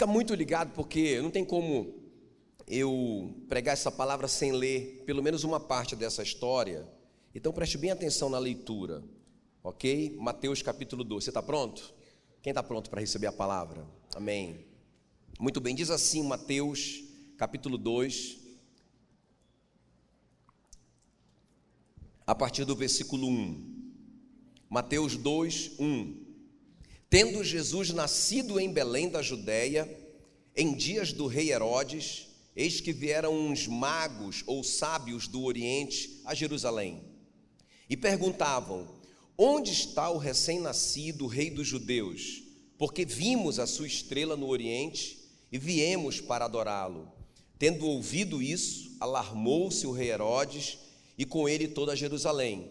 Fica muito ligado porque não tem como eu pregar essa palavra sem ler pelo menos uma parte dessa história. Então preste bem atenção na leitura, ok? Mateus capítulo 2. Você está pronto? Quem está pronto para receber a palavra? Amém. Muito bem, diz assim Mateus capítulo 2, a partir do versículo 1. Mateus 2, 1. Tendo Jesus nascido em Belém da Judéia, em dias do rei Herodes, eis que vieram uns magos ou sábios do Oriente a Jerusalém e perguntavam: Onde está o recém-nascido rei dos judeus? Porque vimos a sua estrela no Oriente e viemos para adorá-lo. Tendo ouvido isso, alarmou-se o rei Herodes e com ele toda Jerusalém.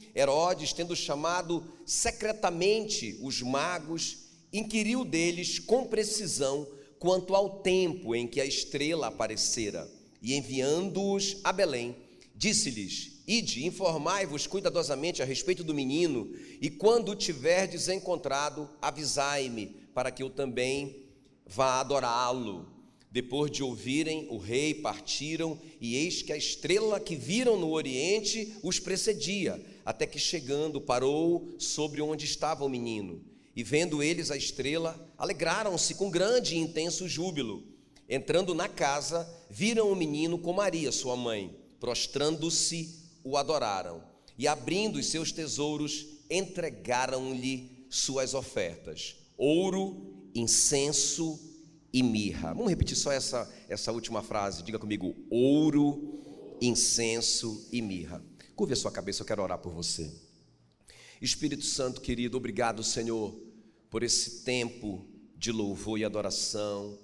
Herodes, tendo chamado secretamente os magos, inquiriu deles com precisão quanto ao tempo em que a estrela aparecera, e enviando-os a Belém, disse-lhes: Ide, informai-vos cuidadosamente a respeito do menino, e quando o tiverdes encontrado, avisai-me, para que eu também vá adorá-lo. Depois de ouvirem o rei, partiram, e eis que a estrela que viram no oriente os precedia até que chegando parou sobre onde estava o menino. E vendo eles a estrela, alegraram-se com grande e intenso júbilo. Entrando na casa, viram o menino com Maria, sua mãe. Prostrando-se, o adoraram. E abrindo os seus tesouros, entregaram-lhe suas ofertas: ouro, incenso e mirra. Vamos repetir só essa, essa última frase. Diga comigo: ouro, incenso e mirra. Curve a sua cabeça, eu quero orar por você. Espírito Santo querido, obrigado, Senhor, por esse tempo de louvor e adoração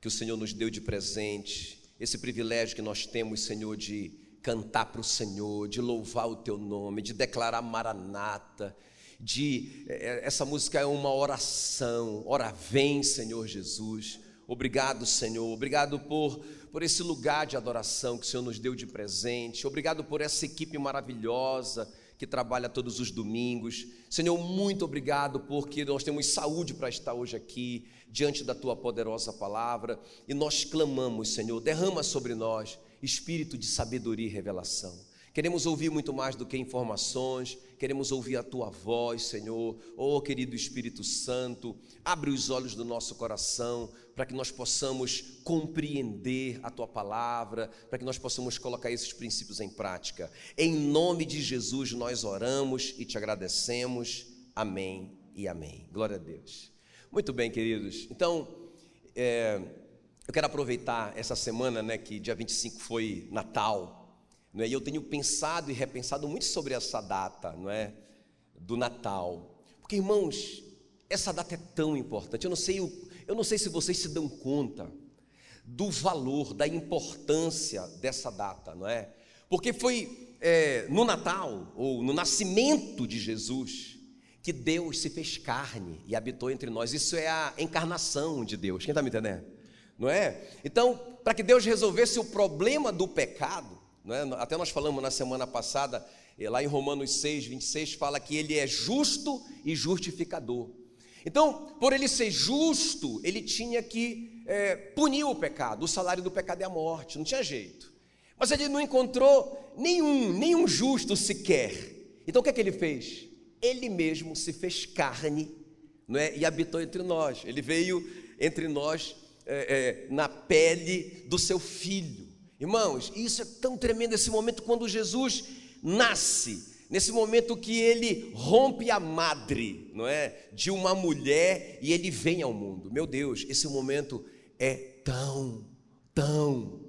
que o Senhor nos deu de presente, esse privilégio que nós temos, Senhor, de cantar para o Senhor, de louvar o teu nome, de declarar maranata, de eh, essa música é uma oração. Ora vem, Senhor Jesus. Obrigado, Senhor. Obrigado por, por esse lugar de adoração que o Senhor nos deu de presente. Obrigado por essa equipe maravilhosa que trabalha todos os domingos. Senhor, muito obrigado porque nós temos saúde para estar hoje aqui diante da tua poderosa palavra e nós clamamos, Senhor, derrama sobre nós espírito de sabedoria e revelação. Queremos ouvir muito mais do que informações, queremos ouvir a tua voz, Senhor. Oh, querido Espírito Santo, abre os olhos do nosso coração para que nós possamos compreender a tua palavra, para que nós possamos colocar esses princípios em prática. Em nome de Jesus nós oramos e te agradecemos. Amém e amém. Glória a Deus. Muito bem, queridos. Então, é, eu quero aproveitar essa semana, né, que dia 25 foi Natal. Não é? E eu tenho pensado e repensado muito sobre essa data, não é? Do Natal. Porque, irmãos, essa data é tão importante. Eu não sei, eu não sei se vocês se dão conta do valor, da importância dessa data, não é? Porque foi é, no Natal, ou no nascimento de Jesus, que Deus se fez carne e habitou entre nós. Isso é a encarnação de Deus. Quem está me entendendo? Não é? Então, para que Deus resolvesse o problema do pecado, é? Até nós falamos na semana passada, eh, lá em Romanos 6, 26, fala que ele é justo e justificador. Então, por ele ser justo, ele tinha que é, punir o pecado. O salário do pecado é a morte, não tinha jeito. Mas ele não encontrou nenhum, nenhum justo sequer. Então o que é que ele fez? Ele mesmo se fez carne não é? e habitou entre nós. Ele veio entre nós é, na pele do seu filho. Irmãos, isso é tão tremendo esse momento quando Jesus nasce, nesse momento que ele rompe a madre, não é, de uma mulher e ele vem ao mundo. Meu Deus, esse momento é tão, tão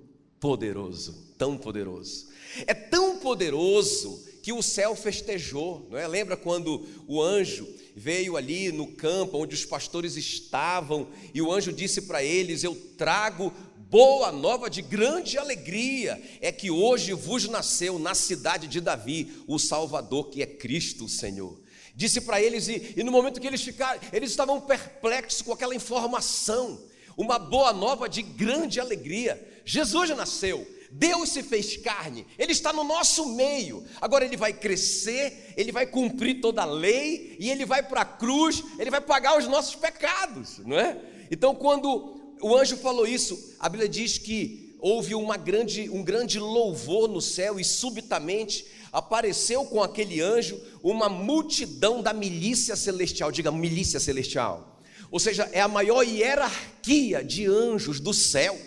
poderoso, tão poderoso. É tão poderoso que o céu festejou, não é? Lembra quando o anjo veio ali no campo onde os pastores estavam e o anjo disse para eles: Eu trago boa nova de grande alegria é que hoje vos nasceu na cidade de Davi o Salvador, que é Cristo, Senhor. Disse para eles, e, e, no momento que eles ficaram, eles estavam perplexos com aquela informação, uma boa nova de grande alegria. Jesus nasceu, Deus se fez carne, Ele está no nosso meio. Agora Ele vai crescer, Ele vai cumprir toda a lei e Ele vai para a cruz, Ele vai pagar os nossos pecados, não é? Então, quando o anjo falou isso, a Bíblia diz que houve uma grande, um grande louvor no céu e subitamente apareceu com aquele anjo uma multidão da milícia celestial. Diga, milícia celestial. Ou seja, é a maior hierarquia de anjos do céu.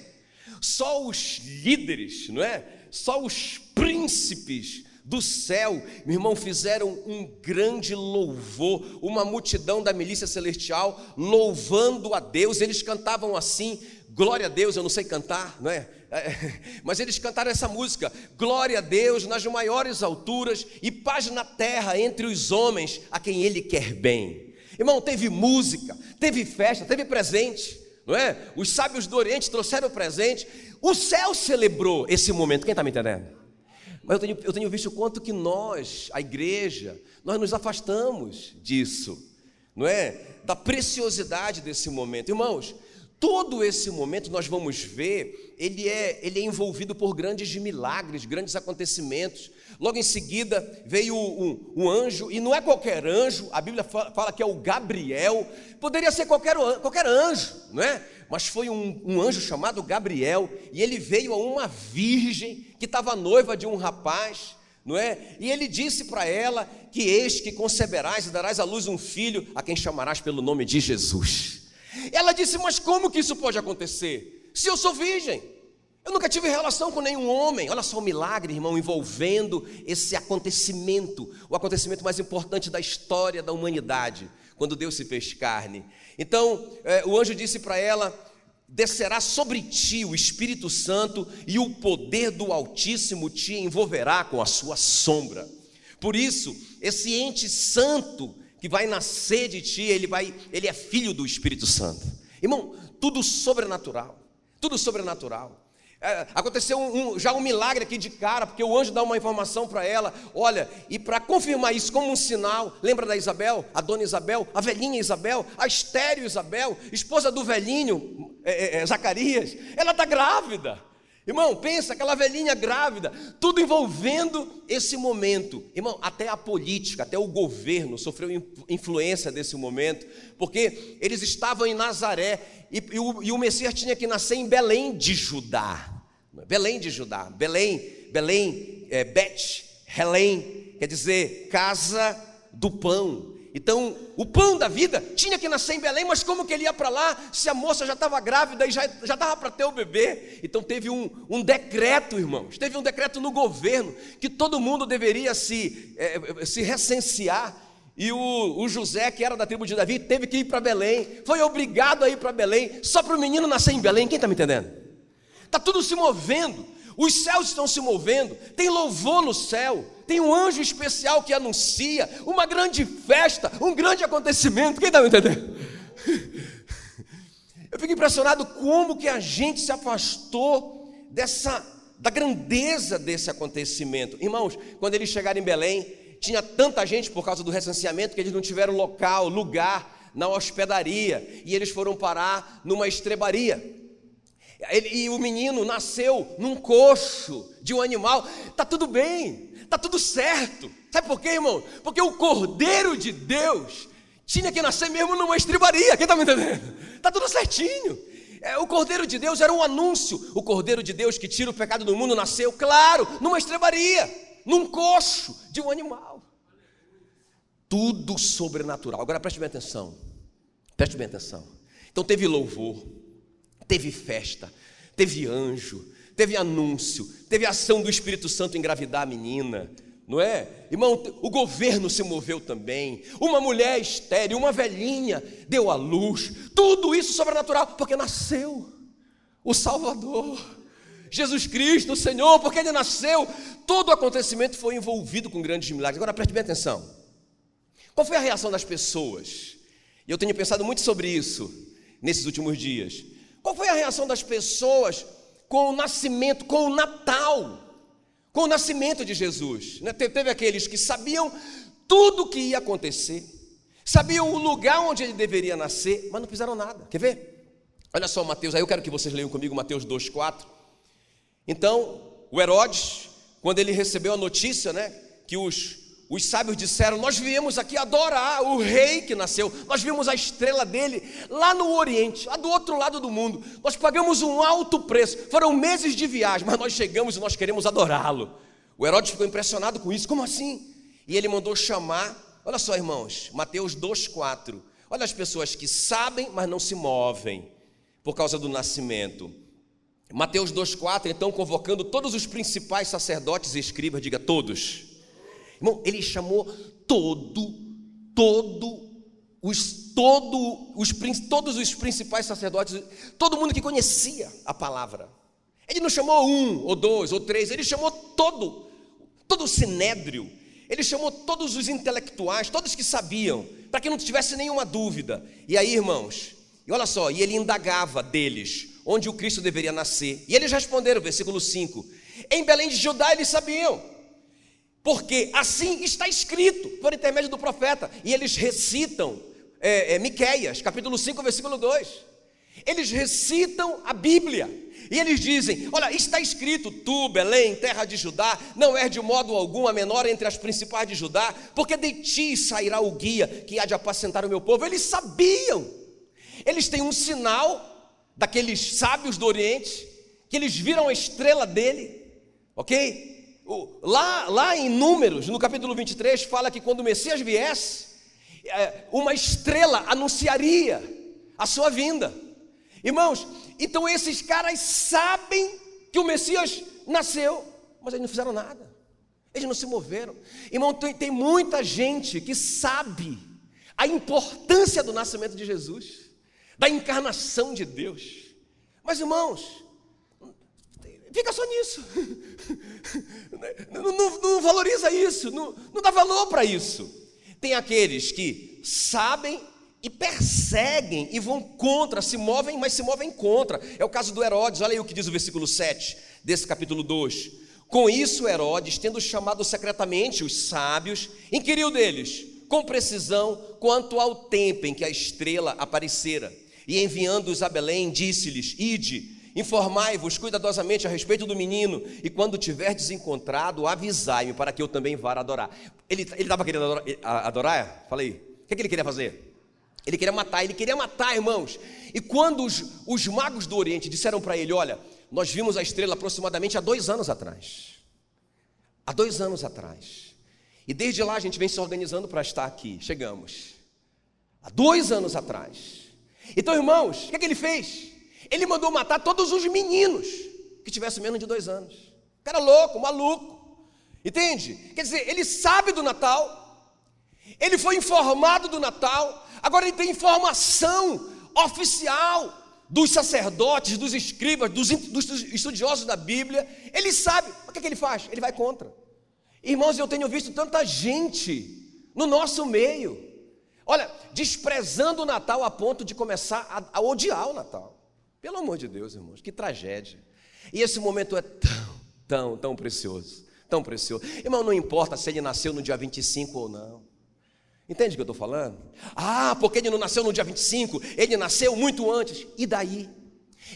Só os líderes, não é? Só os príncipes do céu, meu irmão, fizeram um grande louvor, uma multidão da milícia celestial louvando a Deus. Eles cantavam assim: Glória a Deus, eu não sei cantar, não é? é mas eles cantaram essa música: Glória a Deus nas maiores alturas e paz na terra entre os homens a quem Ele quer bem. Irmão, teve música, teve festa, teve presente, não é? Os sábios do Oriente trouxeram presente. O céu celebrou esse momento. Quem está me entendendo? Mas eu tenho, eu tenho visto o quanto que nós, a igreja, nós nos afastamos disso, não é? Da preciosidade desse momento. Irmãos, todo esse momento nós vamos ver, ele é, ele é envolvido por grandes milagres, grandes acontecimentos. Logo em seguida veio um, um, anjo, e não é qualquer anjo, a Bíblia fala, que é o Gabriel, poderia ser qualquer, qualquer anjo, não é? Mas foi um, um anjo chamado Gabriel, e ele veio a uma virgem que estava noiva de um rapaz, não é? E ele disse para ela que eis que conceberás e darás à luz um filho, a quem chamarás pelo nome de Jesus. Ela disse: Mas como que isso pode acontecer? Se eu sou virgem, eu nunca tive relação com nenhum homem. Olha só o milagre, irmão, envolvendo esse acontecimento, o acontecimento mais importante da história da humanidade, quando Deus se fez carne. Então, é, o anjo disse para ela: descerá sobre ti o Espírito Santo e o poder do Altíssimo te envolverá com a sua sombra. Por isso, esse ente santo que vai nascer de ti, ele vai, ele é filho do Espírito Santo. Irmão, tudo sobrenatural, tudo sobrenatural. É, aconteceu um, um, já um milagre aqui de cara, porque o anjo dá uma informação para ela. Olha, e para confirmar isso como um sinal, lembra da Isabel, a dona Isabel, a velhinha Isabel, a estéreo Isabel, esposa do velhinho é, é, é Zacarias, ela está grávida. Irmão, pensa, aquela velhinha grávida, tudo envolvendo esse momento. Irmão, até a política, até o governo sofreu influência desse momento, porque eles estavam em Nazaré e, e, o, e o Messias tinha que nascer em Belém de Judá. Belém de Judá, Belém, Belém, é, Bet, Helém, quer dizer, casa do pão. Então, o pão da vida tinha que nascer em Belém, mas como que ele ia para lá se a moça já estava grávida e já estava para ter o bebê? Então, teve um, um, decreto, irmãos, teve um decreto no governo que todo mundo deveria se, é, se recensear. E o, o, José, que era da tribo de Davi, teve que ir para Belém, foi obrigado a ir para Belém, só para o menino nascer em Belém. Quem está me entendendo? Está tudo se movendo, os céus estão se movendo, tem louvor no céu, tem um anjo especial que anuncia uma grande festa, um grande acontecimento. Quem está me entendendo? Eu fico impressionado como que a gente se afastou dessa da grandeza desse acontecimento. Irmãos, quando eles chegaram em Belém, tinha tanta gente por causa do recenseamento que eles não tiveram local, lugar na hospedaria, e eles foram parar numa estrebaria. Ele, e o menino nasceu num coxo de um animal. Tá tudo bem, tá tudo certo. Sabe por quê, irmão? Porque o Cordeiro de Deus tinha que nascer mesmo numa estribaria. Quem está me entendendo? Tá tudo certinho. É, o Cordeiro de Deus era um anúncio. O Cordeiro de Deus que tira o pecado do mundo nasceu, claro, numa estrebaria, num coxo de um animal. Tudo sobrenatural. Agora preste bem atenção. Preste bem atenção. Então teve louvor Teve festa, teve anjo, teve anúncio, teve ação do Espírito Santo engravidar a menina, não é? Irmão, o governo se moveu também. Uma mulher estéril, uma velhinha deu à luz. Tudo isso sobrenatural, porque nasceu o Salvador. Jesus Cristo, o Senhor, porque ele nasceu, todo o acontecimento foi envolvido com grandes milagres. Agora preste bem atenção. Qual foi a reação das pessoas? E eu tenho pensado muito sobre isso nesses últimos dias. Qual foi a reação das pessoas com o nascimento, com o Natal, com o nascimento de Jesus. Né? Teve aqueles que sabiam tudo o que ia acontecer, sabiam o lugar onde ele deveria nascer, mas não fizeram nada. Quer ver? Olha só Mateus, aí eu quero que vocês leiam comigo Mateus 2,4. Então, o Herodes, quando ele recebeu a notícia, né, que os, os sábios disseram: Nós viemos aqui adorar o rei que nasceu, nós vimos a estrela dele lá no Oriente, lá do outro lado do mundo. Nós pagamos um alto preço, foram meses de viagem, mas nós chegamos e nós queremos adorá-lo. O Herodes ficou impressionado com isso, como assim? E ele mandou chamar, olha só, irmãos, Mateus 2,4. Olha as pessoas que sabem, mas não se movem por causa do nascimento. Mateus 2,4, então, convocando todos os principais sacerdotes e escribas, diga todos. Irmão, ele chamou todo, todo, os, todo, os, todos os principais sacerdotes, todo mundo que conhecia a palavra. Ele não chamou um, ou dois, ou três, ele chamou todo, todo o sinédrio, ele chamou todos os intelectuais, todos que sabiam, para que não tivesse nenhuma dúvida. E aí, irmãos, e olha só, e ele indagava deles onde o Cristo deveria nascer. E eles responderam, versículo 5: Em Belém de Judá eles sabiam, porque assim está escrito por intermédio do profeta. E eles recitam é, é, Miqueias, capítulo 5, versículo 2. Eles recitam a Bíblia. E eles dizem: Olha, está escrito, tu, Belém, terra de Judá, não és de modo algum a menor entre as principais de Judá, porque de ti sairá o guia que há de apacentar o meu povo. Eles sabiam, eles têm um sinal daqueles sábios do Oriente, que eles viram a estrela dele, ok? Lá, lá em Números, no capítulo 23, fala que quando o Messias viesse, é, uma estrela anunciaria a sua vinda. Irmãos, então esses caras sabem que o Messias nasceu, mas eles não fizeram nada, eles não se moveram. Irmão, tem, tem muita gente que sabe a importância do nascimento de Jesus da encarnação de Deus. Mas irmãos, fica só nisso, não, não, não valoriza isso, não, não dá valor para isso. Tem aqueles que sabem e perseguem e vão contra, se movem, mas se movem contra. É o caso do Herodes, olha aí o que diz o versículo 7 desse capítulo 2. Com isso, Herodes, tendo chamado secretamente os sábios, inquiriu deles, com precisão, quanto ao tempo em que a estrela aparecera. E enviando-os a Belém, disse-lhes: Ide, informai-vos cuidadosamente a respeito do menino, e quando tiverdes encontrado, avisai-me para que eu também vá adorar. Ele estava querendo adorar, adorar? Falei, o que, que ele queria fazer? Ele queria matar, ele queria matar, irmãos. E quando os, os magos do Oriente disseram para ele: Olha, nós vimos a estrela aproximadamente há dois anos atrás. Há dois anos atrás. E desde lá a gente vem se organizando para estar aqui. Chegamos. Há dois anos atrás. Então, irmãos, o que, é que ele fez? Ele mandou matar todos os meninos que tivessem menos de dois anos. Cara louco, maluco. Entende? Quer dizer, ele sabe do Natal, ele foi informado do Natal, agora ele tem informação oficial dos sacerdotes, dos escribas, dos, dos estudiosos da Bíblia. Ele sabe, o que, é que ele faz? Ele vai contra. Irmãos, eu tenho visto tanta gente no nosso meio Olha, desprezando o Natal a ponto de começar a, a odiar o Natal. Pelo amor de Deus, irmãos, que tragédia. E esse momento é tão, tão, tão precioso. Tão precioso. Irmão, não importa se ele nasceu no dia 25 ou não. Entende o que eu estou falando? Ah, porque ele não nasceu no dia 25, ele nasceu muito antes. E daí?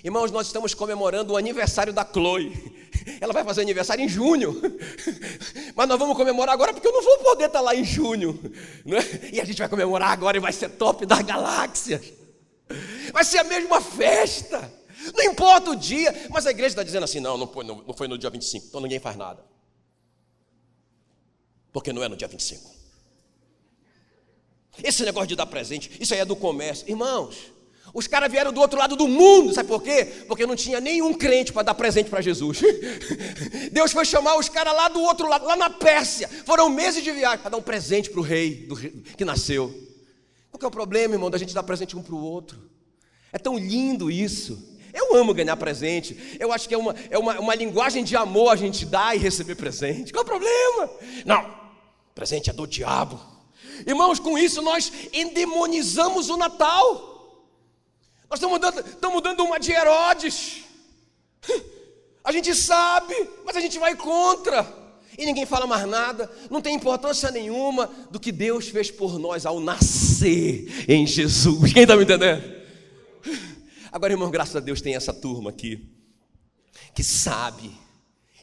Irmãos, nós estamos comemorando o aniversário da Chloe. Ela vai fazer aniversário em junho. Mas nós vamos comemorar agora porque eu não vou poder estar lá em junho. Né? E a gente vai comemorar agora e vai ser top da galáxia. Vai ser a mesma festa. Não importa o dia. Mas a igreja está dizendo assim: não, não foi, não, não foi no dia 25. Então ninguém faz nada. Porque não é no dia 25. Esse negócio de dar presente, isso aí é do comércio. Irmãos, os caras vieram do outro lado do mundo, sabe por quê? Porque não tinha nenhum crente para dar presente para Jesus. Deus foi chamar os caras lá do outro lado, lá na Pérsia. Foram meses de viagem para dar um presente para o rei, rei que nasceu. Qual que é o problema, irmão, da gente dar presente um para o outro? É tão lindo isso. Eu amo ganhar presente. Eu acho que é uma, é uma, uma linguagem de amor a gente dar e receber presente. Qual é o problema? Não, presente é do diabo. Irmãos, com isso nós endemonizamos o Natal. Nós estamos dando, estamos dando uma de Herodes. A gente sabe, mas a gente vai contra. E ninguém fala mais nada, não tem importância nenhuma do que Deus fez por nós ao nascer em Jesus. Quem está me entendendo? Agora, irmão, graças a Deus tem essa turma aqui que sabe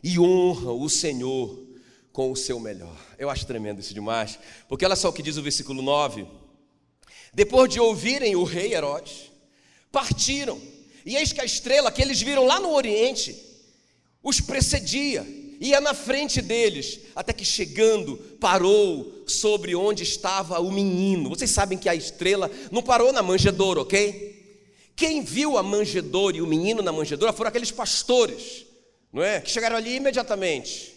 e honra o Senhor com o seu melhor. Eu acho tremendo isso demais, porque olha só o que diz o versículo 9. Depois de ouvirem o rei Herodes, partiram, e eis que a estrela que eles viram lá no Oriente os precedia, ia na frente deles, até que chegando, parou sobre onde estava o menino. Vocês sabem que a estrela não parou na manjedoura, ok? Quem viu a manjedoura e o menino na manjedoura foram aqueles pastores, não é? Que chegaram ali imediatamente.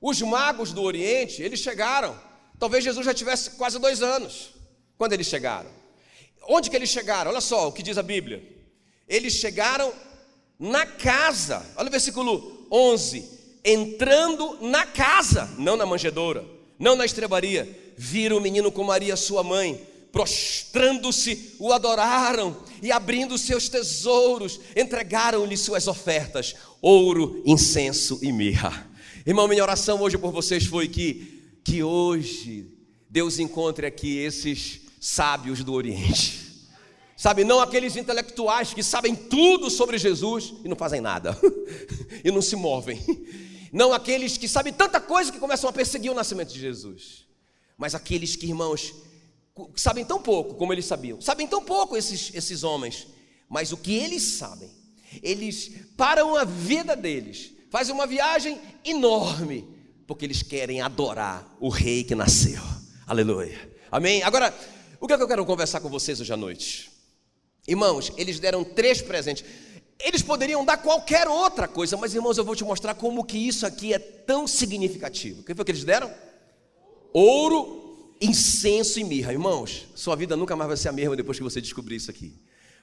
Os magos do Oriente, eles chegaram. Talvez Jesus já tivesse quase dois anos quando eles chegaram. Onde que eles chegaram? Olha só o que diz a Bíblia. Eles chegaram na casa. Olha o versículo 11. Entrando na casa, não na manjedoura, não na estrebaria, viram o menino com Maria, sua mãe prostrando-se, o adoraram e abrindo seus tesouros, entregaram-lhe suas ofertas: ouro, incenso e mirra. Irmão, minha oração hoje por vocês foi que, que hoje Deus encontre aqui esses sábios do Oriente. Sabe, não aqueles intelectuais que sabem tudo sobre Jesus e não fazem nada, e não se movem. Não aqueles que sabem tanta coisa que começam a perseguir o nascimento de Jesus, mas aqueles que, irmãos, sabem tão pouco como eles sabiam. Sabem tão pouco esses, esses homens, mas o que eles sabem, eles param a vida deles, fazem uma viagem enorme, porque eles querem adorar o rei que nasceu. Aleluia. Amém? Agora, o que, é que eu quero conversar com vocês hoje à noite? Irmãos, eles deram três presentes. Eles poderiam dar qualquer outra coisa, mas irmãos, eu vou te mostrar como que isso aqui é tão significativo. O que foi que eles deram? Ouro, incenso e mirra. Irmãos, sua vida nunca mais vai ser a mesma depois que você descobrir isso aqui.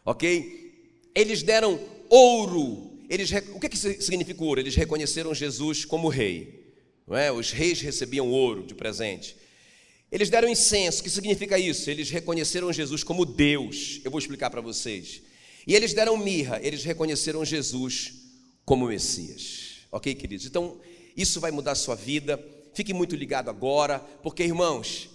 Ok? Eles deram ouro. Eles, o que, que significa ouro? Eles reconheceram Jesus como rei. Não é? Os reis recebiam ouro de presente. Eles deram incenso. O que significa isso? Eles reconheceram Jesus como Deus. Eu vou explicar para vocês. E eles deram mirra. Eles reconheceram Jesus como Messias. Ok, queridos? Então, isso vai mudar a sua vida. Fique muito ligado agora, porque, irmãos,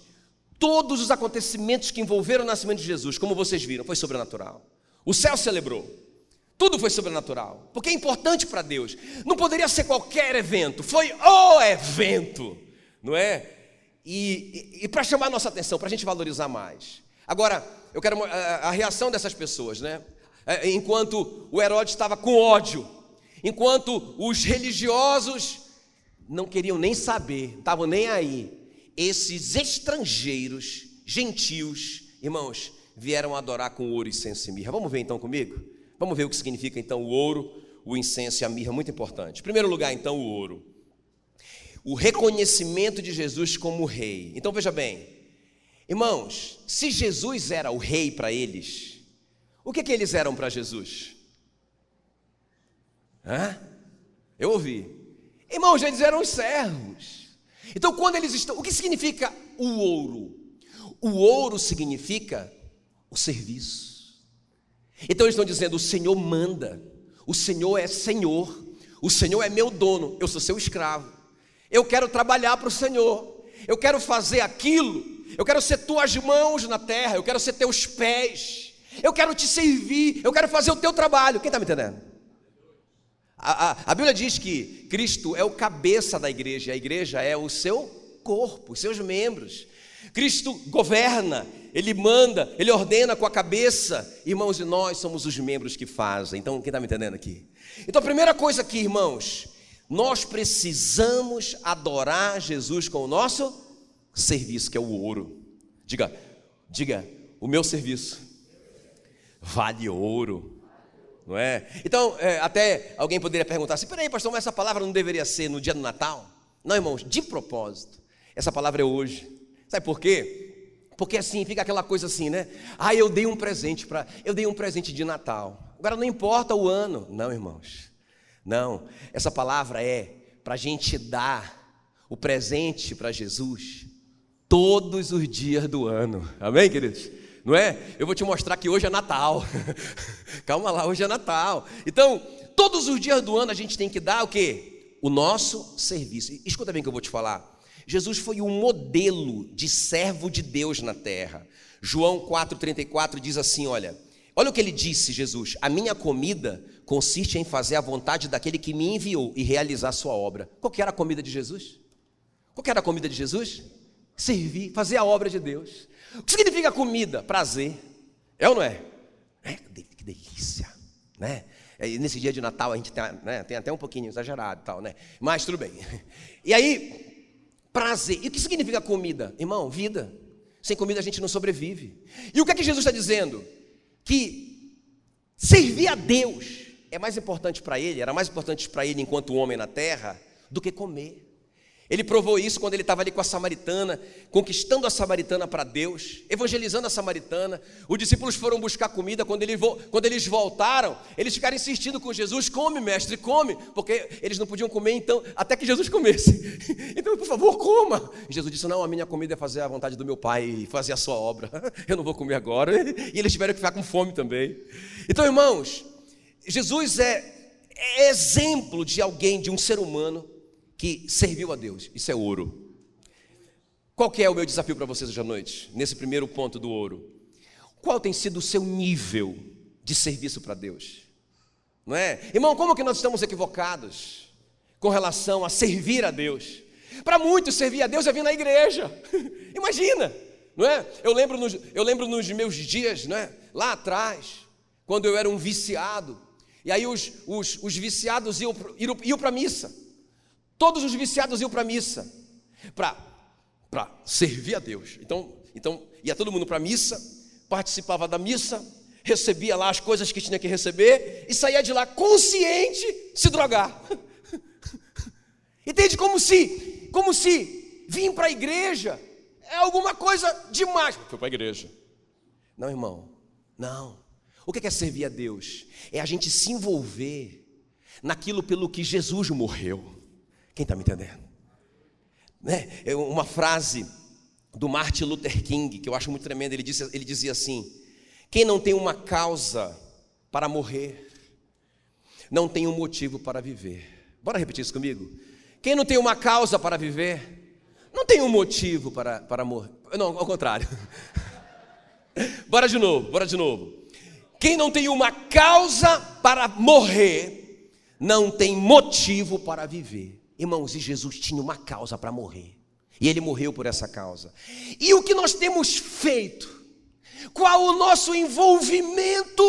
Todos os acontecimentos que envolveram o nascimento de Jesus, como vocês viram, foi sobrenatural. O céu celebrou. Tudo foi sobrenatural. Porque é importante para Deus. Não poderia ser qualquer evento. Foi o evento. Não é? E, e, e para chamar nossa atenção, para a gente valorizar mais. Agora, eu quero a, a reação dessas pessoas, né? É, enquanto o Herodes estava com ódio, enquanto os religiosos não queriam nem saber, estavam nem aí esses estrangeiros, gentios, irmãos, vieram adorar com ouro, incenso e mirra. Vamos ver então comigo? Vamos ver o que significa então o ouro, o incenso e a mirra, muito importante. Em primeiro lugar, então, o ouro. O reconhecimento de Jesus como rei. Então veja bem, irmãos, se Jesus era o rei para eles, o que, que eles eram para Jesus? Hã? Eu ouvi. Irmãos, eles eram os servos. Então, quando eles estão. O que significa o ouro? O ouro significa o serviço. Então, eles estão dizendo: o Senhor manda, o Senhor é Senhor, o Senhor é meu dono, eu sou seu escravo. Eu quero trabalhar para o Senhor, eu quero fazer aquilo, eu quero ser tuas mãos na terra, eu quero ser teus pés, eu quero te servir, eu quero fazer o teu trabalho. Quem está me entendendo? A, a, a, Bíblia diz que Cristo é o cabeça da igreja, a igreja é o seu corpo, os seus membros. Cristo governa, Ele manda, Ele ordena com a cabeça, irmãos, e nós somos os membros que fazem. Então, quem está me entendendo aqui? Então, a primeira coisa aqui, irmãos, nós precisamos adorar Jesus com o nosso serviço, que é o ouro. Diga, diga, o meu serviço vale ouro não é? Então, é, até alguém poderia perguntar assim: peraí, pastor, mas essa palavra não deveria ser no dia do Natal? Não, irmãos, de propósito, essa palavra é hoje. Sabe por quê? Porque assim fica aquela coisa assim, né? Ah, eu dei um presente para, eu dei um presente de Natal. Agora não importa o ano, não, irmãos. Não, essa palavra é para a gente dar o presente para Jesus todos os dias do ano. Amém, queridos? Não é? Eu vou te mostrar que hoje é Natal. Calma lá, hoje é Natal. Então, todos os dias do ano a gente tem que dar o quê? O nosso serviço. Escuta bem o que eu vou te falar. Jesus foi um modelo de servo de Deus na terra. João 4,34 diz assim: olha, olha o que ele disse, Jesus: A minha comida consiste em fazer a vontade daquele que me enviou e realizar sua obra. Qual que era a comida de Jesus? Qual que era a comida de Jesus? Servir, fazer a obra de Deus. O que significa comida? Prazer. É ou não é? é que delícia, né? É, nesse dia de Natal a gente tem, né, tem até um pouquinho exagerado tal, né? Mas tudo bem. E aí, prazer. E o que significa comida? Irmão, vida. Sem comida a gente não sobrevive. E o que é que Jesus está dizendo? Que servir a Deus é mais importante para ele, era mais importante para ele enquanto homem na terra, do que comer. Ele provou isso quando ele estava ali com a samaritana, conquistando a samaritana para Deus, evangelizando a samaritana. Os discípulos foram buscar comida. Quando, ele, quando eles voltaram, eles ficaram insistindo com Jesus: come, mestre, come, porque eles não podiam comer, então, até que Jesus comesse. Então, por favor, coma. Jesus disse: Não, a minha comida é fazer a vontade do meu Pai e fazer a sua obra. Eu não vou comer agora. E eles tiveram que ficar com fome também. Então, irmãos, Jesus é, é exemplo de alguém, de um ser humano que serviu a Deus. Isso é ouro. Qual que é o meu desafio para vocês hoje à noite? Nesse primeiro ponto do ouro. Qual tem sido o seu nível de serviço para Deus? Não é? Irmão, como que nós estamos equivocados com relação a servir a Deus? Para muitos, servir a Deus é vir na igreja. Imagina, não é? Eu lembro nos, eu lembro nos meus dias, não é? Lá atrás, quando eu era um viciado, e aí os, os, os viciados iam, iam, para a missa. Todos os viciados iam para a missa. Para servir a Deus. Então, então ia todo mundo para a missa, participava da missa, recebia lá as coisas que tinha que receber e saía de lá consciente se drogar. Entende? Como se, como se vir para a igreja é alguma coisa demais. Foi para a igreja. Não, irmão. Não. O que é servir a Deus? É a gente se envolver naquilo pelo que Jesus morreu. Quem está me entendendo? Né? É uma frase do Martin Luther King que eu acho muito tremenda. Ele, disse, ele dizia assim: Quem não tem uma causa para morrer, não tem um motivo para viver. Bora repetir isso comigo? Quem não tem uma causa para viver, não tem um motivo para, para morrer. Não, ao contrário. bora de novo, bora de novo. Quem não tem uma causa para morrer, não tem motivo para viver. Irmãos, e Jesus tinha uma causa para morrer. E ele morreu por essa causa. E o que nós temos feito? Qual o nosso envolvimento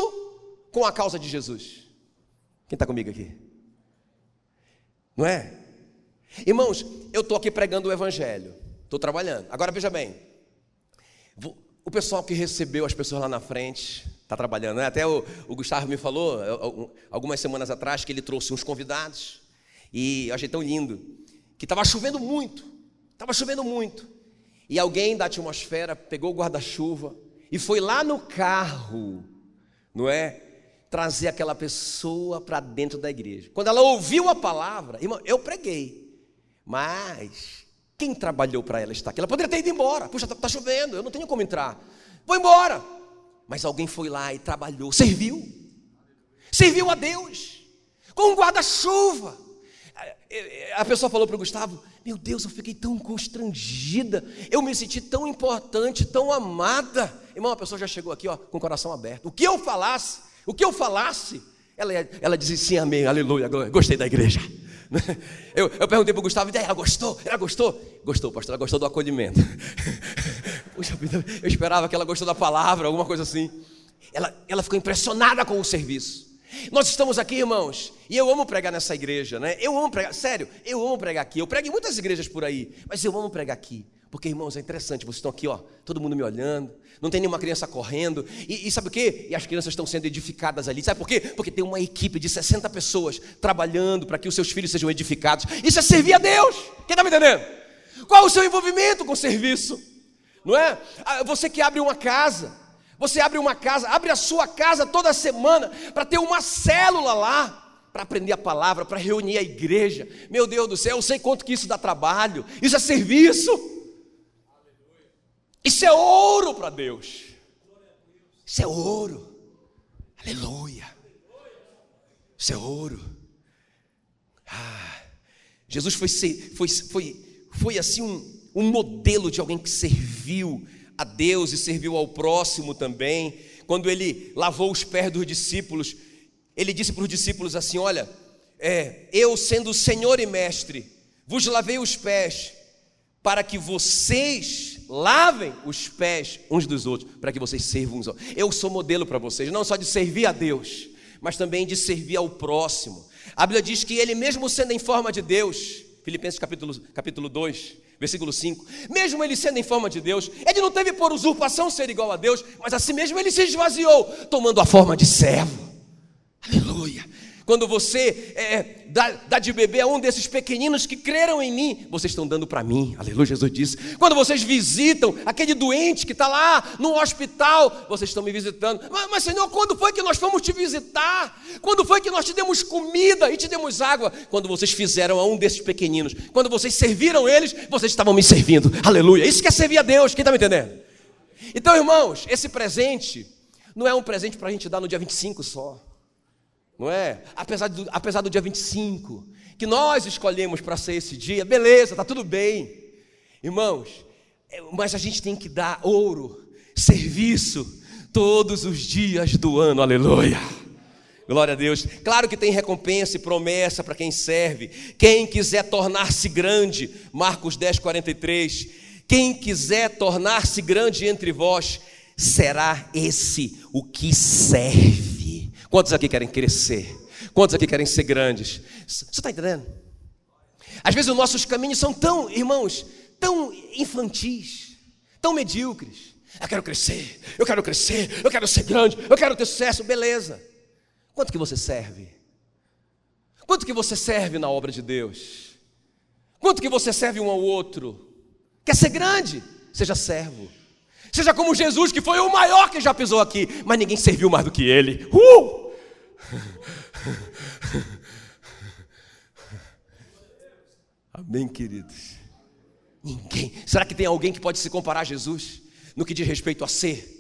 com a causa de Jesus? Quem está comigo aqui? Não é? Irmãos, eu estou aqui pregando o Evangelho, estou trabalhando. Agora veja bem, o pessoal que recebeu as pessoas lá na frente, está trabalhando. Né? Até o, o, Gustavo me falou é, algumas semanas atrás que ele trouxe uns convidados e eu achei tão lindo que estava chovendo muito, estava chovendo muito. E alguém da atmosfera pegou o guarda-chuva e foi lá no carro, não é? Trazer aquela pessoa para dentro da igreja. Quando ela ouviu a palavra, irmão, eu preguei, mas quem trabalhou para ela estar aqui? Ela poderia ter ido embora. Puxa, está tá chovendo, eu não tenho como entrar. Vou embora. Mas alguém foi lá e trabalhou, serviu. Serviu a Deus. Com um guarda-chuva. A pessoa falou para o Gustavo: Meu Deus, eu fiquei tão constrangida. Eu me senti tão importante, tão amada. Irmão, a pessoa já chegou aqui ó, com o coração aberto. O que eu falasse, o que eu falasse, ela, ela dizia sim, amém, aleluia, gostei da igreja. Eu, eu perguntei para o Gustavo, ela gostou? Ela gostou? Gostou, pastor, ela gostou do acolhimento. Puxa vida, eu esperava que ela gostou da palavra, alguma coisa assim. Ela, ela ficou impressionada com o serviço. Nós estamos aqui, irmãos, e eu amo pregar nessa igreja, né? Eu amo pregar, sério, eu amo pregar aqui. Eu prego em muitas igrejas por aí, mas eu amo pregar aqui. Porque, irmãos, é interessante, vocês estão aqui, ó, todo mundo me olhando, não tem nenhuma criança correndo, e, e sabe o quê? E as crianças estão sendo edificadas ali, sabe por quê? Porque tem uma equipe de 60 pessoas trabalhando para que os seus filhos sejam edificados. Isso é servir a Deus. Quem está me entendendo? Qual o seu envolvimento com o serviço? Não é? Ah, você que abre uma casa, você abre uma casa, abre a sua casa toda semana para ter uma célula lá para aprender a palavra, para reunir a igreja. Meu Deus do céu, eu sei quanto que isso dá trabalho. Isso é serviço. Isso é ouro para Deus. Isso é ouro. Aleluia. Isso é ouro. Ah, Jesus foi, foi, foi, foi assim um, um modelo de alguém que serviu a Deus e serviu ao próximo também. Quando ele lavou os pés dos discípulos, ele disse para os discípulos assim: Olha, é, eu sendo Senhor e Mestre, vos lavei os pés, para que vocês lavem os pés uns dos outros, para que vocês sirvam uns aos outros. Eu sou modelo para vocês, não só de servir a Deus, mas também de servir ao próximo. A Bíblia diz que ele, mesmo sendo em forma de Deus, Filipenses capítulo, capítulo 2, versículo 5, mesmo ele sendo em forma de Deus, ele não teve por usurpação ser igual a Deus, mas assim mesmo ele se esvaziou, tomando a forma de servo. Aleluia. Quando você é, dá, dá, de beber a um desses pequeninos que creram em mim, vocês estão dando para mim, aleluia, Jesus disse. Quando vocês visitam aquele doente que está lá no hospital, vocês estão me visitando. Mas, mas, Senhor, quando foi que nós fomos te visitar? Quando foi que nós te demos comida e te demos água? Quando vocês fizeram a um desses pequeninos, quando vocês serviram eles, vocês estavam me servindo, aleluia. Isso que é servir a Deus, quem está me entendendo? Então, irmãos, esse presente não é um presente para a gente dar no dia 25 só não é? Apesar do, apesar do dia 25, que nós escolhemos para ser esse dia, beleza, está tudo bem, irmãos, é, mas a gente tem que dar ouro, serviço, todos os dias do ano, aleluia. Glória a Deus. Claro que tem recompensa e promessa para quem serve. Quem quiser tornar-se grande, Marcos 10, 43. Quem quiser tornar-se grande entre vós, será esse o que serve. Quantos aqui querem crescer? Quantos aqui querem ser grandes? Você está entendendo? Às vezes os nossos caminhos são tão, irmãos, tão infantis, tão medíocres. Eu quero crescer, eu quero crescer, eu quero ser grande, eu quero ter sucesso, beleza. Quanto que você serve? Quanto que você serve na obra de Deus? Quanto que você serve um ao outro? Quer ser grande? Seja servo. Seja como Jesus, que foi o maior que já pisou aqui, mas ninguém serviu mais do que ele. Uh! Amém, queridos? Ninguém. Será que tem alguém que pode se comparar a Jesus no que diz respeito a ser?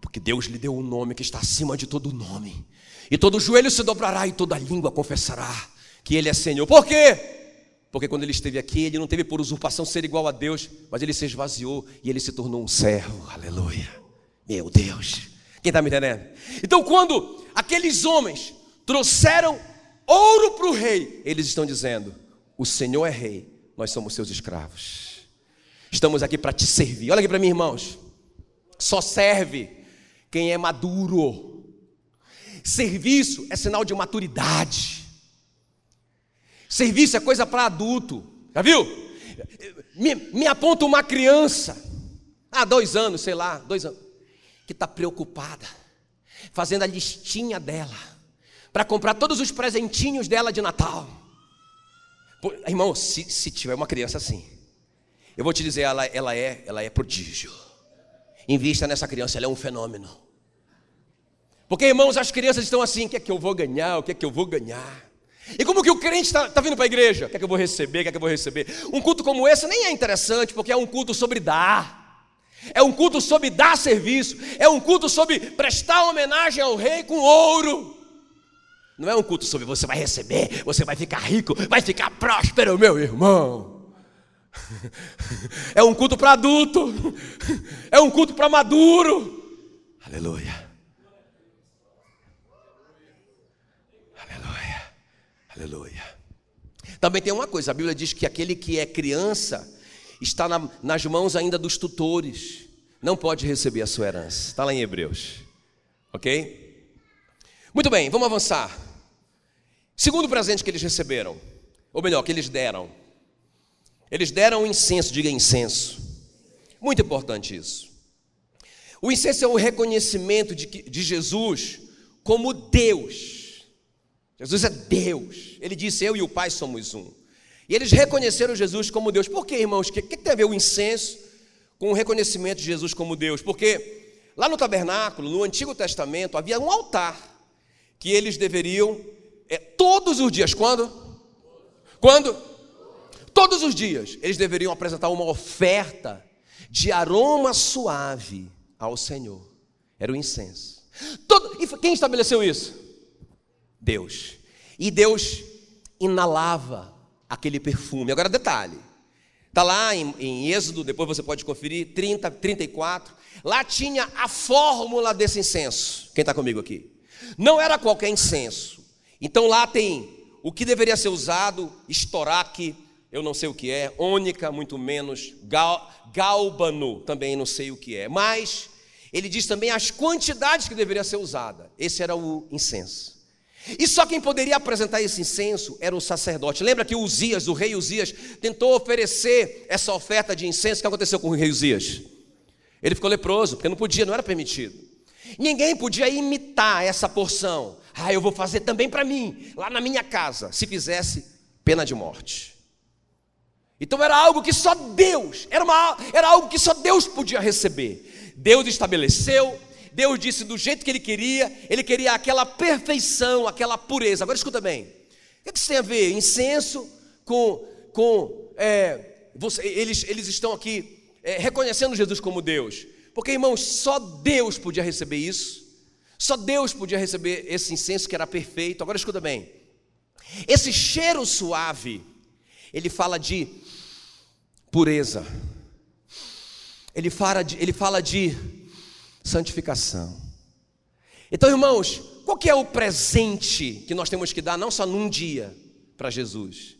Porque Deus lhe deu um nome que está acima de todo nome, e todo joelho se dobrará e toda língua confessará que Ele é Senhor. Por quê? Porque quando ele esteve aqui, ele não teve por usurpação ser igual a Deus, mas ele se esvaziou e ele se tornou um servo. Aleluia. Meu Deus. Quem está me entendendo? Então, quando aqueles homens trouxeram ouro para o rei, eles estão dizendo: O Senhor é rei, nós somos seus escravos. Estamos aqui para te servir. Olha aqui para mim, irmãos. Só serve quem é maduro. Serviço é sinal de maturidade. Serviço é coisa para adulto. Já viu? Me, me aponta uma criança, há dois anos, sei lá, dois anos, que está preocupada, fazendo a listinha dela, para comprar todos os presentinhos dela de Natal. Irmão, se, se tiver uma criança assim, eu vou te dizer, ela, ela, é, ela é prodígio. Invista nessa criança, ela é um fenômeno. Porque, irmãos, as crianças estão assim: o que é que eu vou ganhar? O que é que eu vou ganhar? E como que o crente está tá vindo para a igreja? O que é que eu vou receber? O que é que eu vou receber? Um culto como esse nem é interessante, porque é um culto sobre dar. É um culto sobre dar serviço. É um culto sobre prestar homenagem ao rei com ouro. Não é um culto sobre você vai receber, você vai ficar rico, vai ficar próspero, meu irmão. É um culto para adulto. É um culto para maduro. Aleluia. Aleluia. Também tem uma coisa: a Bíblia diz que aquele que é criança está na, nas mãos ainda dos tutores, não pode receber a sua herança. Está lá em Hebreus. Ok? Muito bem, vamos avançar. Segundo presente que eles receberam, ou melhor, que eles deram. Eles deram incenso, diga incenso. Muito importante isso. O incenso é o reconhecimento de, de Jesus como Deus. Jesus é Deus. Ele disse: Eu e o Pai somos um. E eles reconheceram Jesus como Deus. Por quê, irmãos? O que, que tem a ver o incenso com o reconhecimento de Jesus como Deus? Porque lá no tabernáculo, no Antigo Testamento, havia um altar que eles deveriam, é, todos os dias, quando? Quando? Todos os dias, eles deveriam apresentar uma oferta de aroma suave ao Senhor. Era o incenso. Todo, e quem estabeleceu isso? Deus. E Deus inalava aquele perfume. Agora, detalhe: está lá em, em Êxodo, depois você pode conferir, 30, 34. Lá tinha a fórmula desse incenso. Quem está comigo aqui? Não era qualquer incenso. Então lá tem o que deveria ser usado, estoraque, eu não sei o que é, ônica, muito menos, gal, galbano, também não sei o que é. Mas ele diz também as quantidades que deveria ser usada. Esse era o incenso. E só quem poderia apresentar esse incenso era o sacerdote. Lembra que Uzias, o rei Uzias, tentou oferecer essa oferta de incenso. O que aconteceu com o rei Uzias? Ele ficou leproso, porque não podia, não era permitido. Ninguém podia imitar essa porção. Ah, eu vou fazer também para mim, lá na minha casa. Se fizesse, pena de morte. Então era algo que só Deus, era, uma, era algo que só Deus podia receber. Deus estabeleceu, Deus disse do jeito que Ele queria, Ele queria aquela perfeição, aquela pureza. Agora escuta bem: o que isso tem a ver? Incenso com. com é, você, eles, eles estão aqui é, reconhecendo Jesus como Deus. Porque, irmãos, só Deus podia receber isso. Só Deus podia receber esse incenso que era perfeito. Agora escuta bem. Esse cheiro suave, ele fala de pureza. Ele fala de, ele fala de santificação. Então, irmãos, qual que é o presente que nós temos que dar não só num dia para Jesus?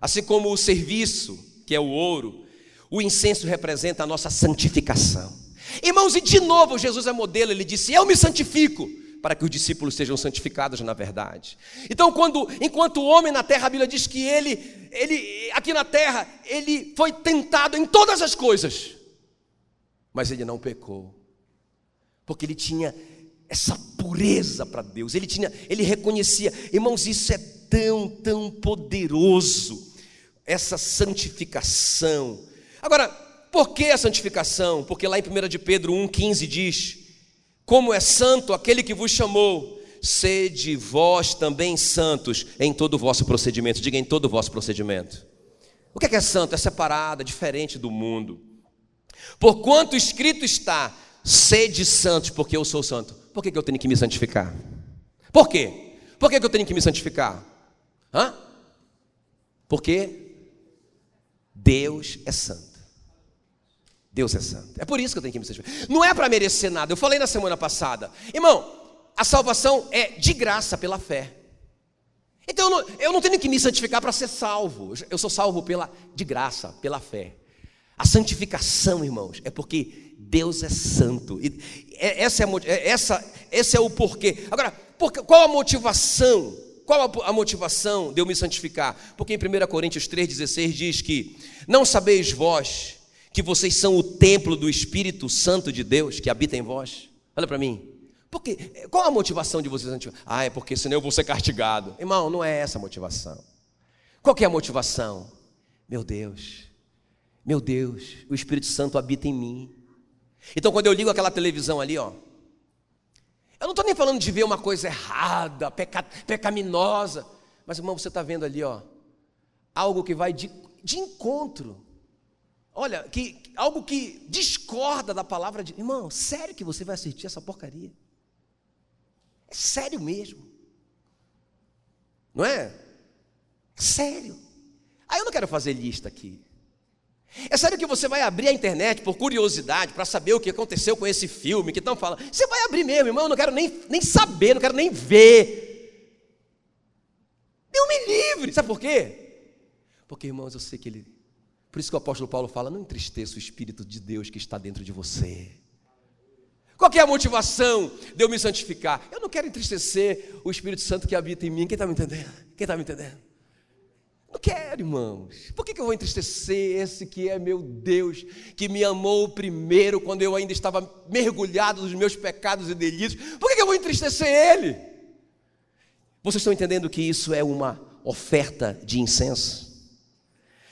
Assim como o serviço, que é o ouro, o incenso representa a nossa santificação. Irmãos, e de novo Jesus é modelo, ele disse: "Eu me santifico" para que os discípulos sejam santificados na verdade. Então, quando enquanto o homem na terra, a Bíblia diz que ele ele aqui na terra, ele foi tentado em todas as coisas, mas ele não pecou porque ele tinha essa pureza para Deus. Ele tinha, ele reconhecia, irmãos, isso é tão, tão poderoso, essa santificação. Agora, por que a santificação? Porque lá em 1 de Pedro 1,15 diz: Como é santo aquele que vos chamou, sede vós também santos em todo o vosso procedimento. Diga em todo o vosso procedimento. O que é, que é santo? É separado, é diferente do mundo. Porquanto escrito está: Sede santos, porque eu sou santo. Por que, que eu tenho que me santificar? Por quê? Por que, que eu tenho que me santificar? Hã? Porque Deus é santo. Deus é santo. É por isso que eu tenho que me santificar. Não é para merecer nada. Eu falei na semana passada. Irmão, a salvação é de graça pela fé. Então eu não, eu não tenho que me santificar para ser salvo. Eu sou salvo pela de graça, pela fé. A santificação, irmãos, é porque Deus é santo. E essa é, a, é, essa, esse é o porquê. Agora, qual a motivação? Qual a, motivação de eu me santificar? Porque em 1 Coríntios 3,16 diz que não sabeis vós que vocês são o templo do Espírito Santo de Deus que habita em vós? Olha para mim. Porque, qual a motivação de vocês? Ah, é porque senão eu vou ser castigado. Irmão, não é essa a motivação. Qual é a motivação? Meu Deus, meu Deus, o Espírito Santo habita em mim. Então, quando eu ligo aquela televisão ali, ó, eu não estou nem falando de ver uma coisa errada, peca, pecaminosa, mas irmão, você está vendo ali, ó, algo que vai de, de encontro. Olha, que, algo que discorda da palavra de. Irmão, sério que você vai assistir essa porcaria? É sério mesmo. Não é? Sério. Aí eu não quero fazer lista aqui. É sério que você vai abrir a internet por curiosidade, para saber o que aconteceu com esse filme que estão falando. Você vai abrir mesmo, irmão, eu não quero nem, nem saber, não quero nem ver. Deus me livre. Sabe por quê? Porque, irmãos, eu sei que ele. Por isso que o apóstolo Paulo fala: não entristeça o Espírito de Deus que está dentro de você. Qual é a motivação de eu me santificar? Eu não quero entristecer o Espírito Santo que habita em mim. Quem está me entendendo? Quem está me entendendo? Não quero, irmãos. Por que, eu vou entristecer esse que é meu Deus, que me amou primeiro quando eu ainda estava mergulhado nos meus pecados e delitos? Por que eu vou entristecer Ele? Vocês estão entendendo que isso é uma oferta de incenso?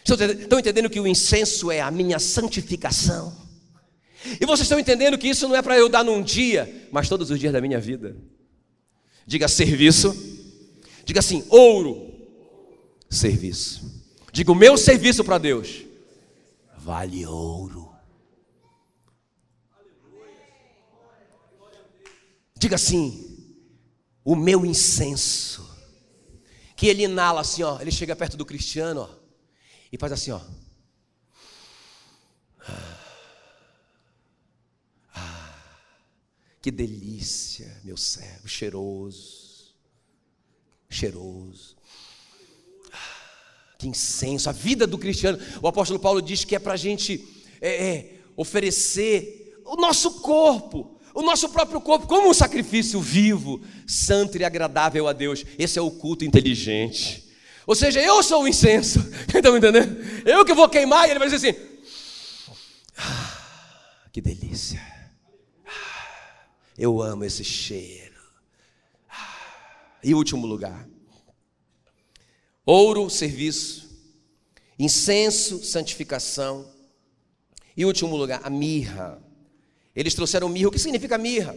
Estão entendendo que o incenso é a minha santificação? E vocês estão entendendo que isso não é para eu dar num dia, mas todos os dias da minha vida? Diga serviço, diga assim: ouro, serviço. Diga: o meu serviço para Deus vale ouro. Diga assim: o meu incenso que ele inala assim, ó, ele chega perto do cristiano, ó, e faz assim, ó. Ah, que delícia, meu servo, cheiroso, cheiroso. Que incenso, a vida do cristiano. O apóstolo Paulo diz que é para a gente é, é, oferecer o nosso corpo o nosso próprio corpo como um sacrifício vivo, santo e agradável a Deus. Esse é o culto inteligente. Ou seja, eu sou o incenso. Está me entendendo? Eu que vou queimar e ele vai dizer assim: ah, que delícia. Ah, eu amo esse cheiro. Ah, e último lugar: ouro, serviço, incenso, santificação. E último lugar, a mirra. Eles trouxeram mirra. O que significa mirra?